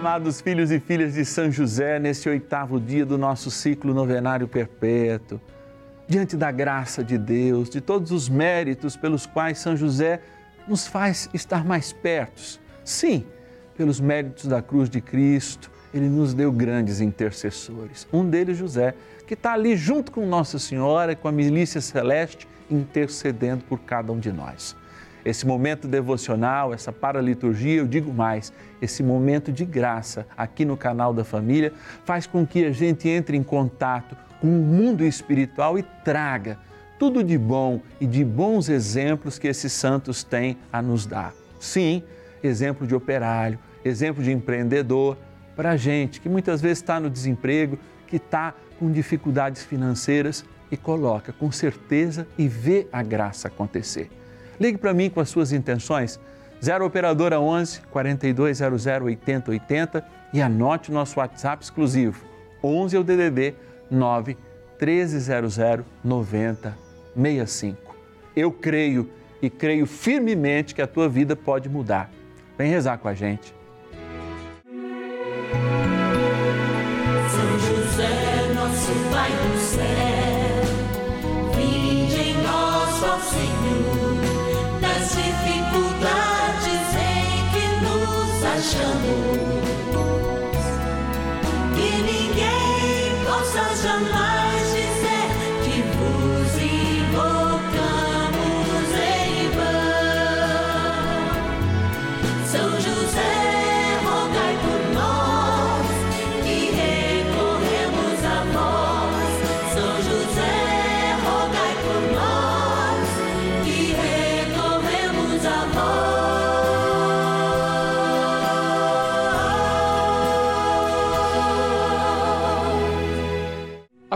amados filhos e filhas de São José, nesse oitavo dia do nosso ciclo novenário perpétuo, diante da graça de Deus, de todos os méritos pelos quais São José nos faz estar mais perto. Sim, pelos méritos da cruz de Cristo, ele nos deu grandes intercessores. Um deles, José, que está ali junto com Nossa Senhora, com a milícia celeste, intercedendo por cada um de nós esse momento devocional, essa paraliturgia, eu digo mais, esse momento de graça aqui no canal da família faz com que a gente entre em contato com o mundo espiritual e traga tudo de bom e de bons exemplos que esses santos têm a nos dar. Sim, exemplo de operário, exemplo de empreendedor, para a gente que muitas vezes está no desemprego, que está com dificuldades financeiras e coloca com certeza e vê a graça acontecer. Ligue para mim com as suas intenções. 0 Operadora 11 4200 8080 e anote nosso WhatsApp exclusivo. 11 é o DDD 9 1300 9065. Eu creio e creio firmemente que a tua vida pode mudar. Vem rezar com a gente.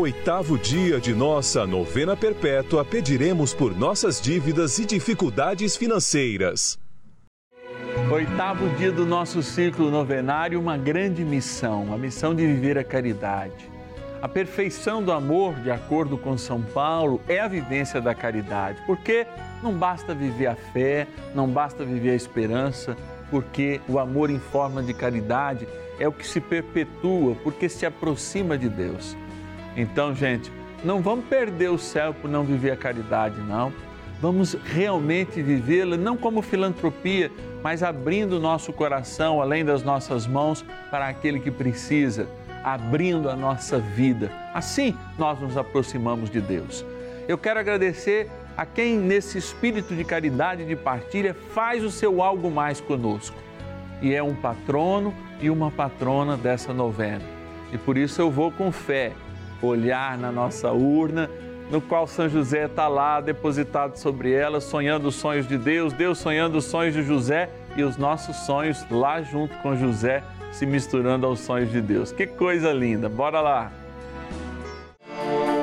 oitavo dia de nossa novena perpétua, pediremos por nossas dívidas e dificuldades financeiras. Oitavo dia do nosso ciclo novenário, uma grande missão, a missão de viver a caridade. A perfeição do amor, de acordo com São Paulo, é a vivência da caridade, porque não basta viver a fé, não basta viver a esperança, porque o amor em forma de caridade é o que se perpetua, porque se aproxima de Deus. Então, gente, não vamos perder o céu por não viver a caridade, não. Vamos realmente vivê-la não como filantropia, mas abrindo o nosso coração, além das nossas mãos, para aquele que precisa, abrindo a nossa vida. Assim nós nos aproximamos de Deus. Eu quero agradecer a quem, nesse espírito de caridade e de partilha, faz o seu algo mais conosco. E é um patrono e uma patrona dessa novena. E por isso eu vou com fé olhar na nossa urna, no qual São José está lá depositado sobre ela, sonhando os sonhos de Deus, Deus sonhando os sonhos de José e os nossos sonhos lá junto com José se misturando aos sonhos de Deus. Que coisa linda! Bora lá!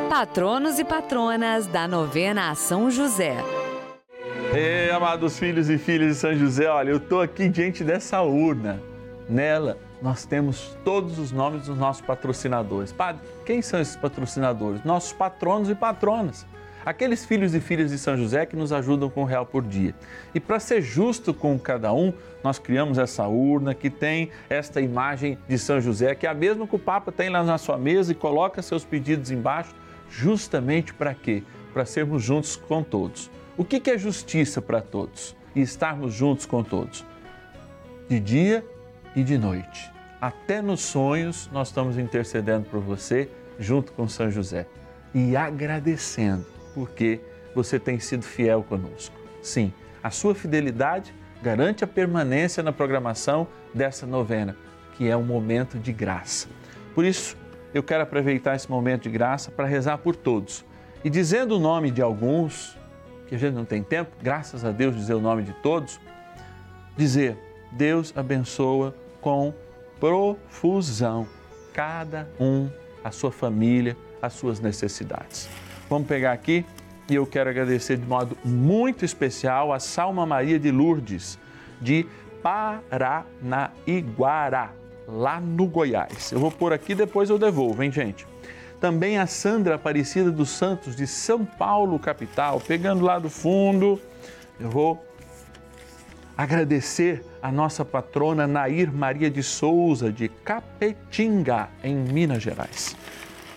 Patronos e patronas da novena a São José. Ei, amados filhos e filhas de São José, olha, eu estou aqui diante dessa urna. Nela nós temos todos os nomes dos nossos patrocinadores. Padre, quem são esses patrocinadores? Nossos patronos e patronas. Aqueles filhos e filhas de São José que nos ajudam com um real por dia. E para ser justo com cada um, nós criamos essa urna que tem esta imagem de São José, que é a mesma que o Papa tem lá na sua mesa e coloca seus pedidos embaixo, justamente para quê? Para sermos juntos com todos. O que é justiça para todos? E estarmos juntos com todos. De dia e de noite até nos sonhos, nós estamos intercedendo por você junto com São José e agradecendo porque você tem sido fiel conosco. Sim, a sua fidelidade garante a permanência na programação dessa novena, que é um momento de graça. Por isso, eu quero aproveitar esse momento de graça para rezar por todos. E dizendo o nome de alguns, que a gente não tem tempo, graças a Deus dizer o nome de todos, dizer: Deus abençoa com profusão cada um, a sua família, as suas necessidades. Vamos pegar aqui e eu quero agradecer de modo muito especial a Salma Maria de Lourdes, de Paranaiguara, lá no Goiás. Eu vou por aqui, depois eu devolvo, hein, gente? Também a Sandra Aparecida dos Santos, de São Paulo, capital, pegando lá do fundo. Eu vou agradecer a nossa patrona Nair Maria de Souza, de Capetinga, em Minas Gerais.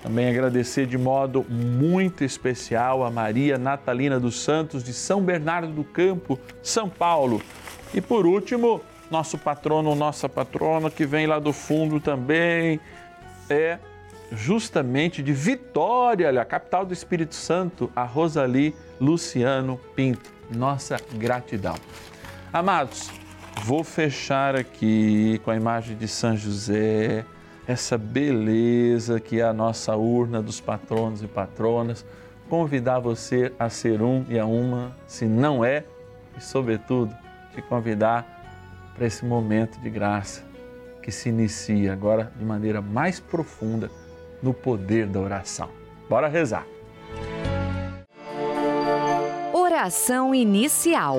Também agradecer de modo muito especial a Maria Natalina dos Santos, de São Bernardo do Campo, São Paulo. E por último, nosso patrono, nossa patrona, que vem lá do fundo também, é justamente de Vitória, a capital do Espírito Santo, a Rosali Luciano Pinto. Nossa gratidão. Amados, vou fechar aqui com a imagem de São José essa beleza que é a nossa urna dos patronos e patronas, convidar você a ser um e a uma, se não é, e sobretudo te convidar para esse momento de graça que se inicia agora de maneira mais profunda no poder da oração. Bora rezar. Oração inicial.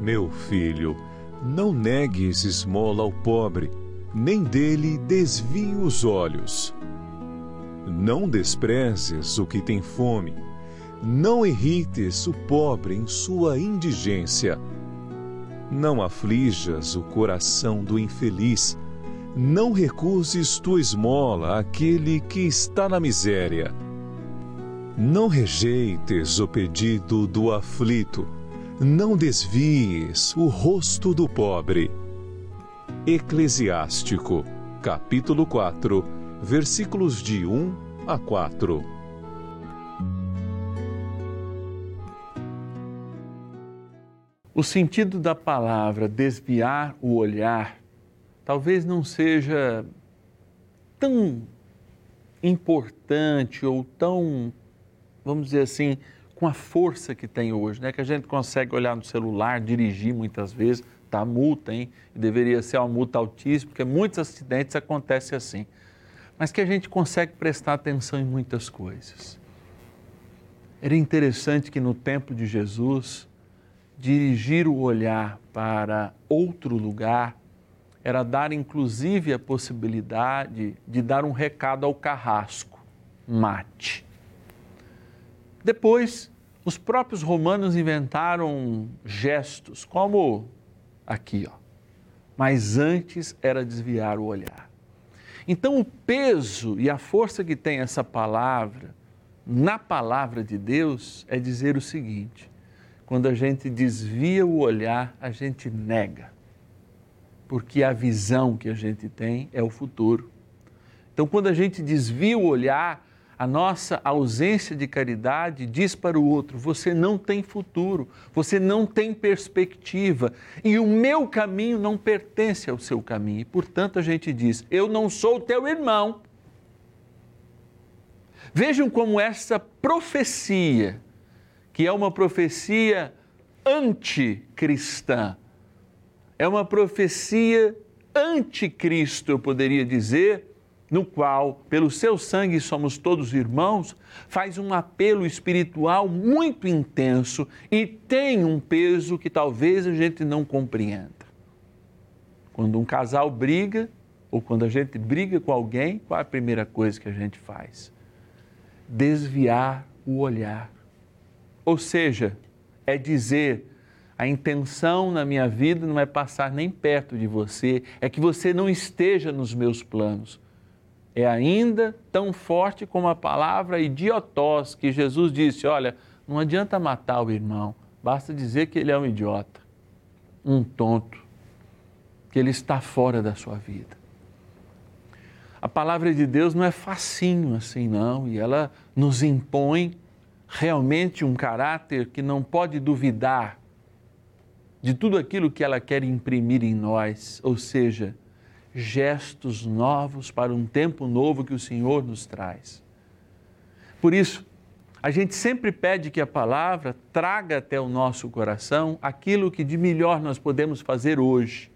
Meu filho, não negues esmola ao pobre, nem dele desvie os olhos. Não desprezes o que tem fome, não irrites o pobre em sua indigência. Não aflijas o coração do infeliz, não recuses tua esmola àquele que está na miséria. Não rejeites o pedido do aflito, não desvies o rosto do pobre. Eclesiástico, capítulo 4, versículos de 1 a 4. O sentido da palavra desviar o olhar talvez não seja tão importante ou tão, vamos dizer assim, com a força que tem hoje, né? Que a gente consegue olhar no celular, dirigir muitas vezes, tá multa, hein? Deveria ser uma multa altíssima, porque muitos acidentes acontecem assim. Mas que a gente consegue prestar atenção em muitas coisas. Era interessante que no tempo de Jesus, dirigir o olhar para outro lugar era dar inclusive a possibilidade de dar um recado ao carrasco, mate. Depois, os próprios romanos inventaram gestos, como aqui, ó. Mas antes era desviar o olhar. Então, o peso e a força que tem essa palavra, na palavra de Deus, é dizer o seguinte: quando a gente desvia o olhar, a gente nega, porque a visão que a gente tem é o futuro. Então, quando a gente desvia o olhar, a nossa ausência de caridade diz para o outro: você não tem futuro, você não tem perspectiva e o meu caminho não pertence ao seu caminho. E, portanto, a gente diz: eu não sou teu irmão. Vejam como essa profecia, que é uma profecia anticristã, é uma profecia anticristo, eu poderia dizer no qual, pelo seu sangue somos todos irmãos, faz um apelo espiritual muito intenso e tem um peso que talvez a gente não compreenda. Quando um casal briga, ou quando a gente briga com alguém, qual é a primeira coisa que a gente faz? Desviar o olhar. Ou seja, é dizer a intenção na minha vida não é passar nem perto de você, é que você não esteja nos meus planos é ainda tão forte como a palavra idiotós, que Jesus disse: olha, não adianta matar o irmão, basta dizer que ele é um idiota, um tonto, que ele está fora da sua vida. A palavra de Deus não é facinho assim, não, e ela nos impõe realmente um caráter que não pode duvidar de tudo aquilo que ela quer imprimir em nós, ou seja, gestos novos para um tempo novo que o Senhor nos traz. Por isso, a gente sempre pede que a palavra traga até o nosso coração aquilo que de melhor nós podemos fazer hoje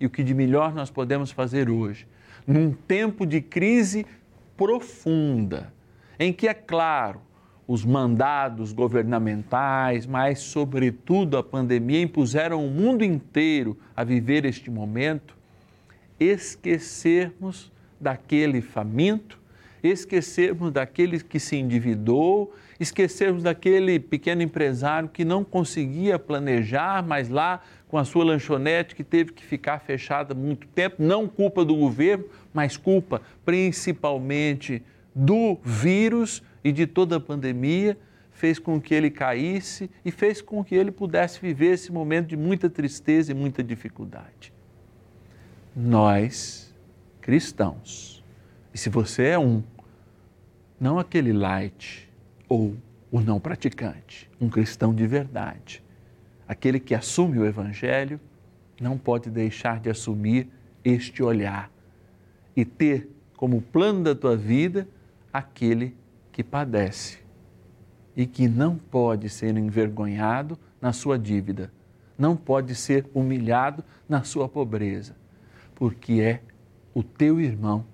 e o que de melhor nós podemos fazer hoje, num tempo de crise profunda, em que, é claro, os mandados governamentais, mas, sobretudo, a pandemia impuseram o mundo inteiro a viver este momento esquecermos daquele faminto, esquecermos daquele que se endividou, esquecermos daquele pequeno empresário que não conseguia planejar, mas lá com a sua lanchonete que teve que ficar fechada muito tempo, não culpa do governo, mas culpa principalmente do vírus e de toda a pandemia, fez com que ele caísse e fez com que ele pudesse viver esse momento de muita tristeza e muita dificuldade nós, cristãos, e se você é um, não aquele light ou o não praticante, um cristão de verdade, aquele que assume o Evangelho, não pode deixar de assumir este olhar e ter como plano da tua vida aquele que padece e que não pode ser envergonhado na sua dívida, não pode ser humilhado na sua pobreza porque é o teu irmão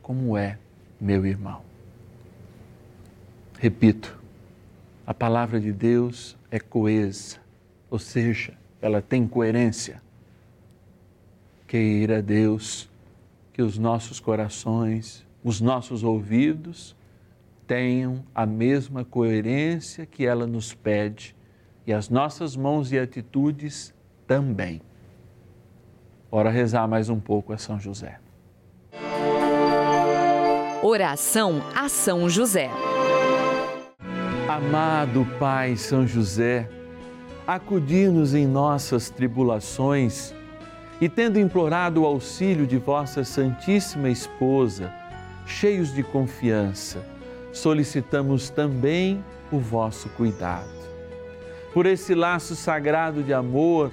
como é meu irmão. Repito, a palavra de Deus é coesa, ou seja, ela tem coerência. Queira Deus que os nossos corações, os nossos ouvidos tenham a mesma coerência que ela nos pede e as nossas mãos e atitudes também. Bora rezar mais um pouco a São José. Oração a São José. Amado Pai São José, acudir-nos em nossas tribulações e tendo implorado o auxílio de vossa Santíssima Esposa, cheios de confiança, solicitamos também o vosso cuidado. Por esse laço sagrado de amor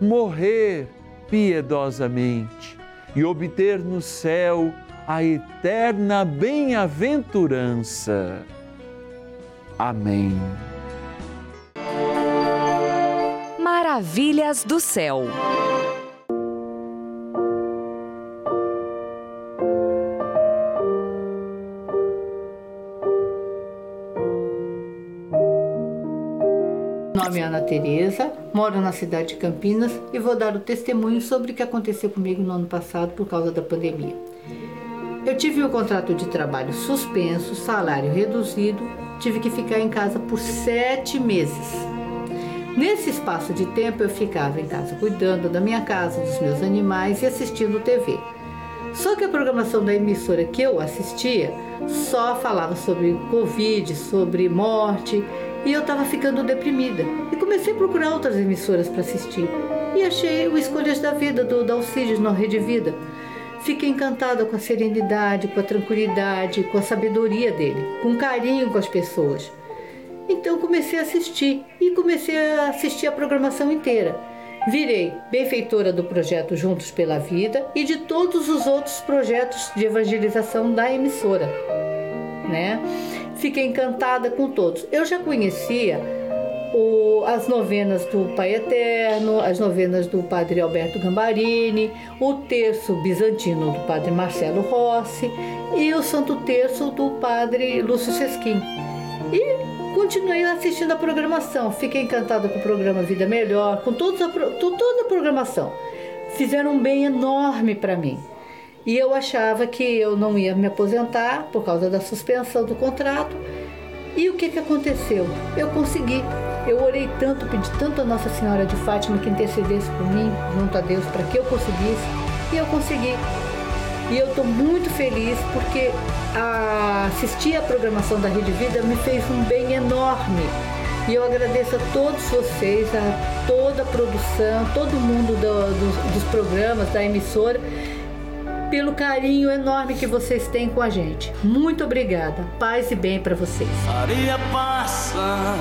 morrer piedosamente e obter no céu a eterna bem-aventurança. Amém. Maravilhas do céu. Nome é Ana Tereza, moro na cidade de Campinas e vou dar o testemunho sobre o que aconteceu comigo no ano passado por causa da pandemia. Eu tive o um contrato de trabalho suspenso, salário reduzido, tive que ficar em casa por sete meses. Nesse espaço de tempo eu ficava em casa cuidando da minha casa, dos meus animais e assistindo TV. Só que a programação da emissora que eu assistia só falava sobre Covid, sobre morte e eu estava ficando deprimida. E comecei a procurar outras emissoras para assistir e achei o Escolhas da Vida do Dalcides na Rede Vida. Fiquei encantada com a serenidade, com a tranquilidade, com a sabedoria dele, com carinho com as pessoas. Então comecei a assistir e comecei a assistir a programação inteira. Virei benfeitora do projeto Juntos pela Vida e de todos os outros projetos de evangelização da emissora, né? Fiquei encantada com todos. Eu já conhecia o, as novenas do Pai Eterno, as novenas do Padre Alberto Gambarini, o terço bizantino do Padre Marcelo Rossi e o Santo Terço do Padre Lúcio Sesquim. E continuei assistindo a programação. Fiquei encantada com o programa Vida Melhor, com todos a, toda a programação. Fizeram um bem enorme para mim. E eu achava que eu não ia me aposentar por causa da suspensão do contrato. E o que, que aconteceu? Eu consegui. Eu orei tanto, pedi tanto a Nossa Senhora de Fátima que intercedesse por mim, junto a Deus, para que eu conseguisse. E eu consegui. E eu estou muito feliz porque a assistir a programação da Rede Vida me fez um bem enorme. E eu agradeço a todos vocês, a toda a produção, todo mundo do, do, dos programas, da emissora, pelo carinho enorme que vocês têm com a gente. Muito obrigada. Paz e bem para vocês. Maria passa,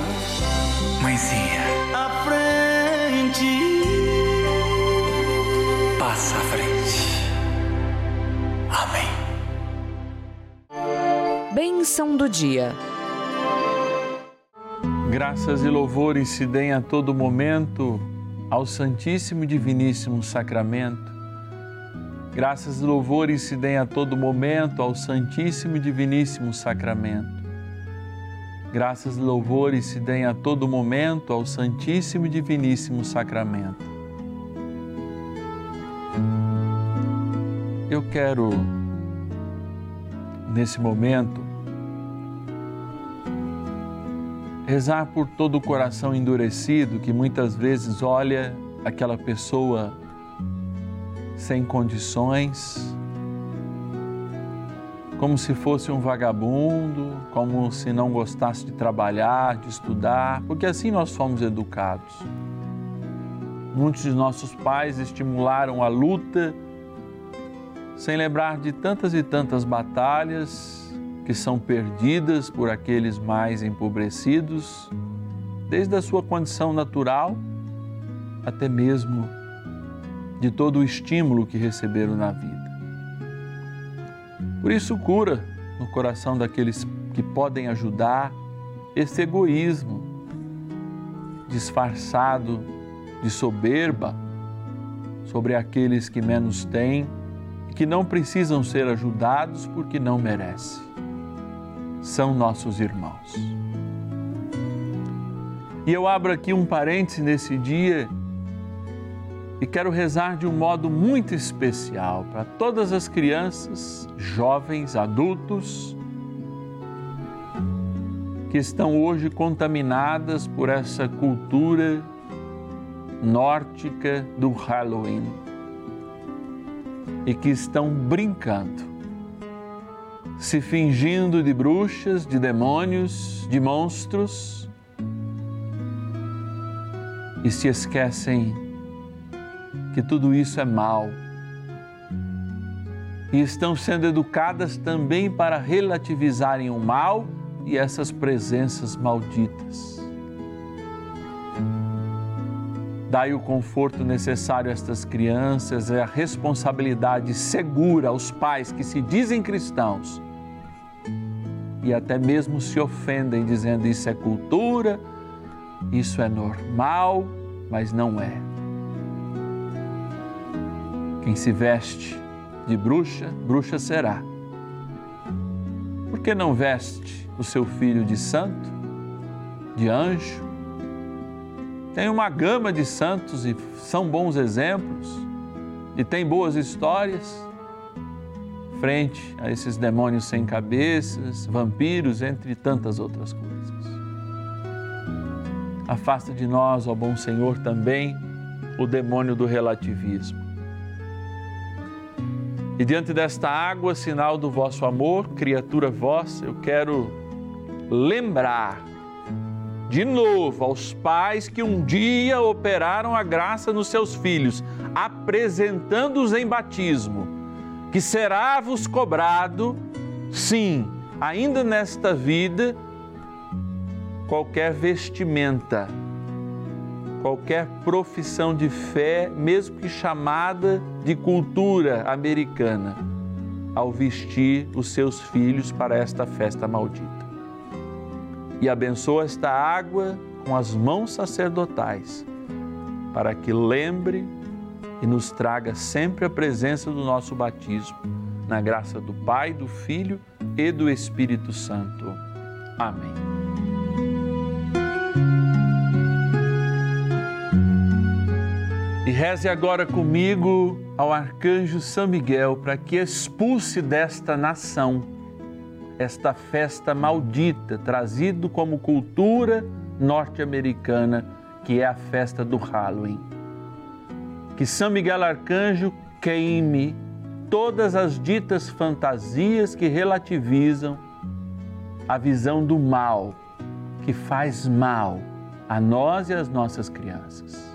mãezinha, à frente, passa à frente. Amém. Bênção do dia. Graças e louvores se deem a todo momento ao Santíssimo e Diviníssimo Sacramento. Graças e louvores se deem a todo momento ao Santíssimo e Diviníssimo Sacramento. Graças e louvores se deem a todo momento ao Santíssimo e Diviníssimo Sacramento. Eu quero, nesse momento, rezar por todo o coração endurecido que muitas vezes olha aquela pessoa sem condições, como se fosse um vagabundo, como se não gostasse de trabalhar, de estudar, porque assim nós fomos educados. Muitos de nossos pais estimularam a luta sem lembrar de tantas e tantas batalhas que são perdidas por aqueles mais empobrecidos, desde a sua condição natural até mesmo de todo o estímulo que receberam na vida. Por isso, cura no coração daqueles que podem ajudar esse egoísmo disfarçado de soberba sobre aqueles que menos têm e que não precisam ser ajudados porque não merecem. São nossos irmãos. E eu abro aqui um parêntese nesse dia e quero rezar de um modo muito especial para todas as crianças, jovens, adultos que estão hoje contaminadas por essa cultura nórdica do Halloween e que estão brincando, se fingindo de bruxas, de demônios, de monstros e se esquecem que tudo isso é mal. E estão sendo educadas também para relativizarem o mal e essas presenças malditas. Dai o conforto necessário a estas crianças e a responsabilidade segura aos pais que se dizem cristãos e até mesmo se ofendem dizendo isso é cultura, isso é normal, mas não é. Quem se veste de bruxa, bruxa será. Por que não veste o seu filho de santo, de anjo? Tem uma gama de santos e são bons exemplos e tem boas histórias frente a esses demônios sem cabeças, vampiros, entre tantas outras coisas. Afasta de nós, ó bom Senhor, também o demônio do relativismo e diante desta água, sinal do vosso amor, criatura vossa, eu quero lembrar de novo aos pais que um dia operaram a graça nos seus filhos, apresentando-os em batismo, que será vos cobrado, sim, ainda nesta vida, qualquer vestimenta qualquer profissão de fé, mesmo que chamada de cultura americana, ao vestir os seus filhos para esta festa maldita. E abençoa esta água com as mãos sacerdotais, para que lembre e nos traga sempre a presença do nosso batismo, na graça do Pai, do Filho e do Espírito Santo. Amém. E reze agora comigo ao arcanjo São Miguel para que expulse desta nação esta festa maldita, trazido como cultura norte-americana, que é a festa do Halloween. Que São Miguel Arcanjo queime todas as ditas fantasias que relativizam a visão do mal, que faz mal a nós e às nossas crianças.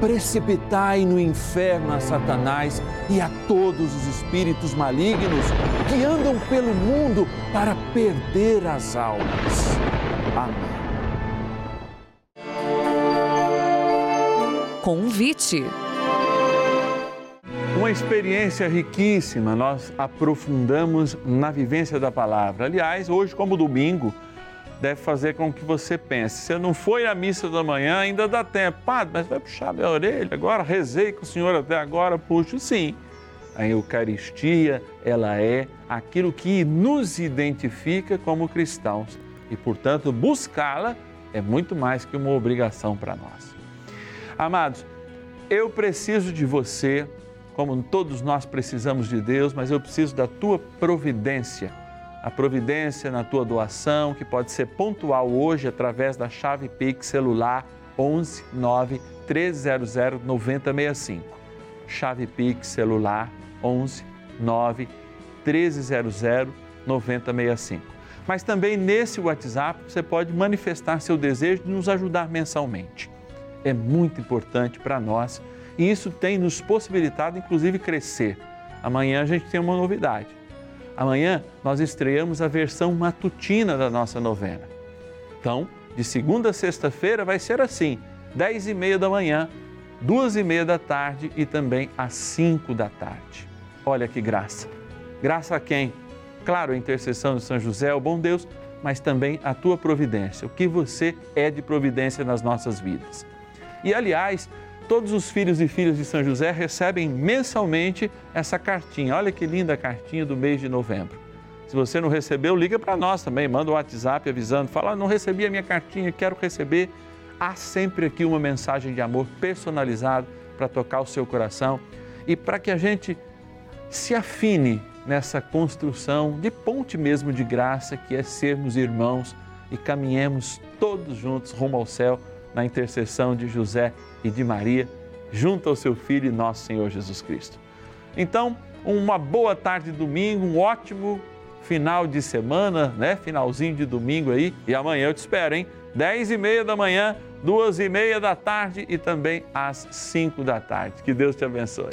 precipitai no inferno a Satanás e a todos os espíritos malignos que andam pelo mundo para perder as almas. Amém. Convite. Uma experiência riquíssima, nós aprofundamos na vivência da palavra. Aliás, hoje, como domingo, deve fazer com que você pense. Se eu não foi na missa da manhã, ainda dá tempo. Padre, mas vai puxar minha orelha agora? Rezei com o senhor até agora, puxo sim. A Eucaristia, ela é aquilo que nos identifica como cristãos e, portanto, buscá-la é muito mais que uma obrigação para nós. Amados, eu preciso de você, como todos nós precisamos de Deus, mas eu preciso da tua providência. A providência na tua doação, que pode ser pontual hoje através da chave Pix celular 11 9 300 9065. Chave Pix celular 11 9 1300 9065. Mas também nesse WhatsApp você pode manifestar seu desejo de nos ajudar mensalmente. É muito importante para nós e isso tem nos possibilitado, inclusive, crescer. Amanhã a gente tem uma novidade. Amanhã nós estreamos a versão matutina da nossa novena. Então, de segunda a sexta-feira vai ser assim: 10 e meia da manhã, duas e meia da tarde e também às 5 da tarde. Olha que graça! Graça a quem? Claro, a intercessão de São José, o bom Deus, mas também a tua providência, o que você é de providência nas nossas vidas. E aliás, todos os filhos e filhas de São José recebem mensalmente essa cartinha. Olha que linda cartinha do mês de novembro. Se você não recebeu, liga para nós também, manda um WhatsApp avisando, fala: ah, "Não recebi a minha cartinha, quero receber". Há sempre aqui uma mensagem de amor personalizada para tocar o seu coração e para que a gente se afine nessa construção de ponte mesmo de graça que é sermos irmãos e caminhemos todos juntos rumo ao céu na intercessão de José e de Maria, junto ao seu Filho e nosso Senhor Jesus Cristo. Então, uma boa tarde de domingo, um ótimo final de semana, né? Finalzinho de domingo aí. E amanhã eu te espero, hein? 10 e meia da manhã, duas e meia da tarde e também às 5 da tarde. Que Deus te abençoe.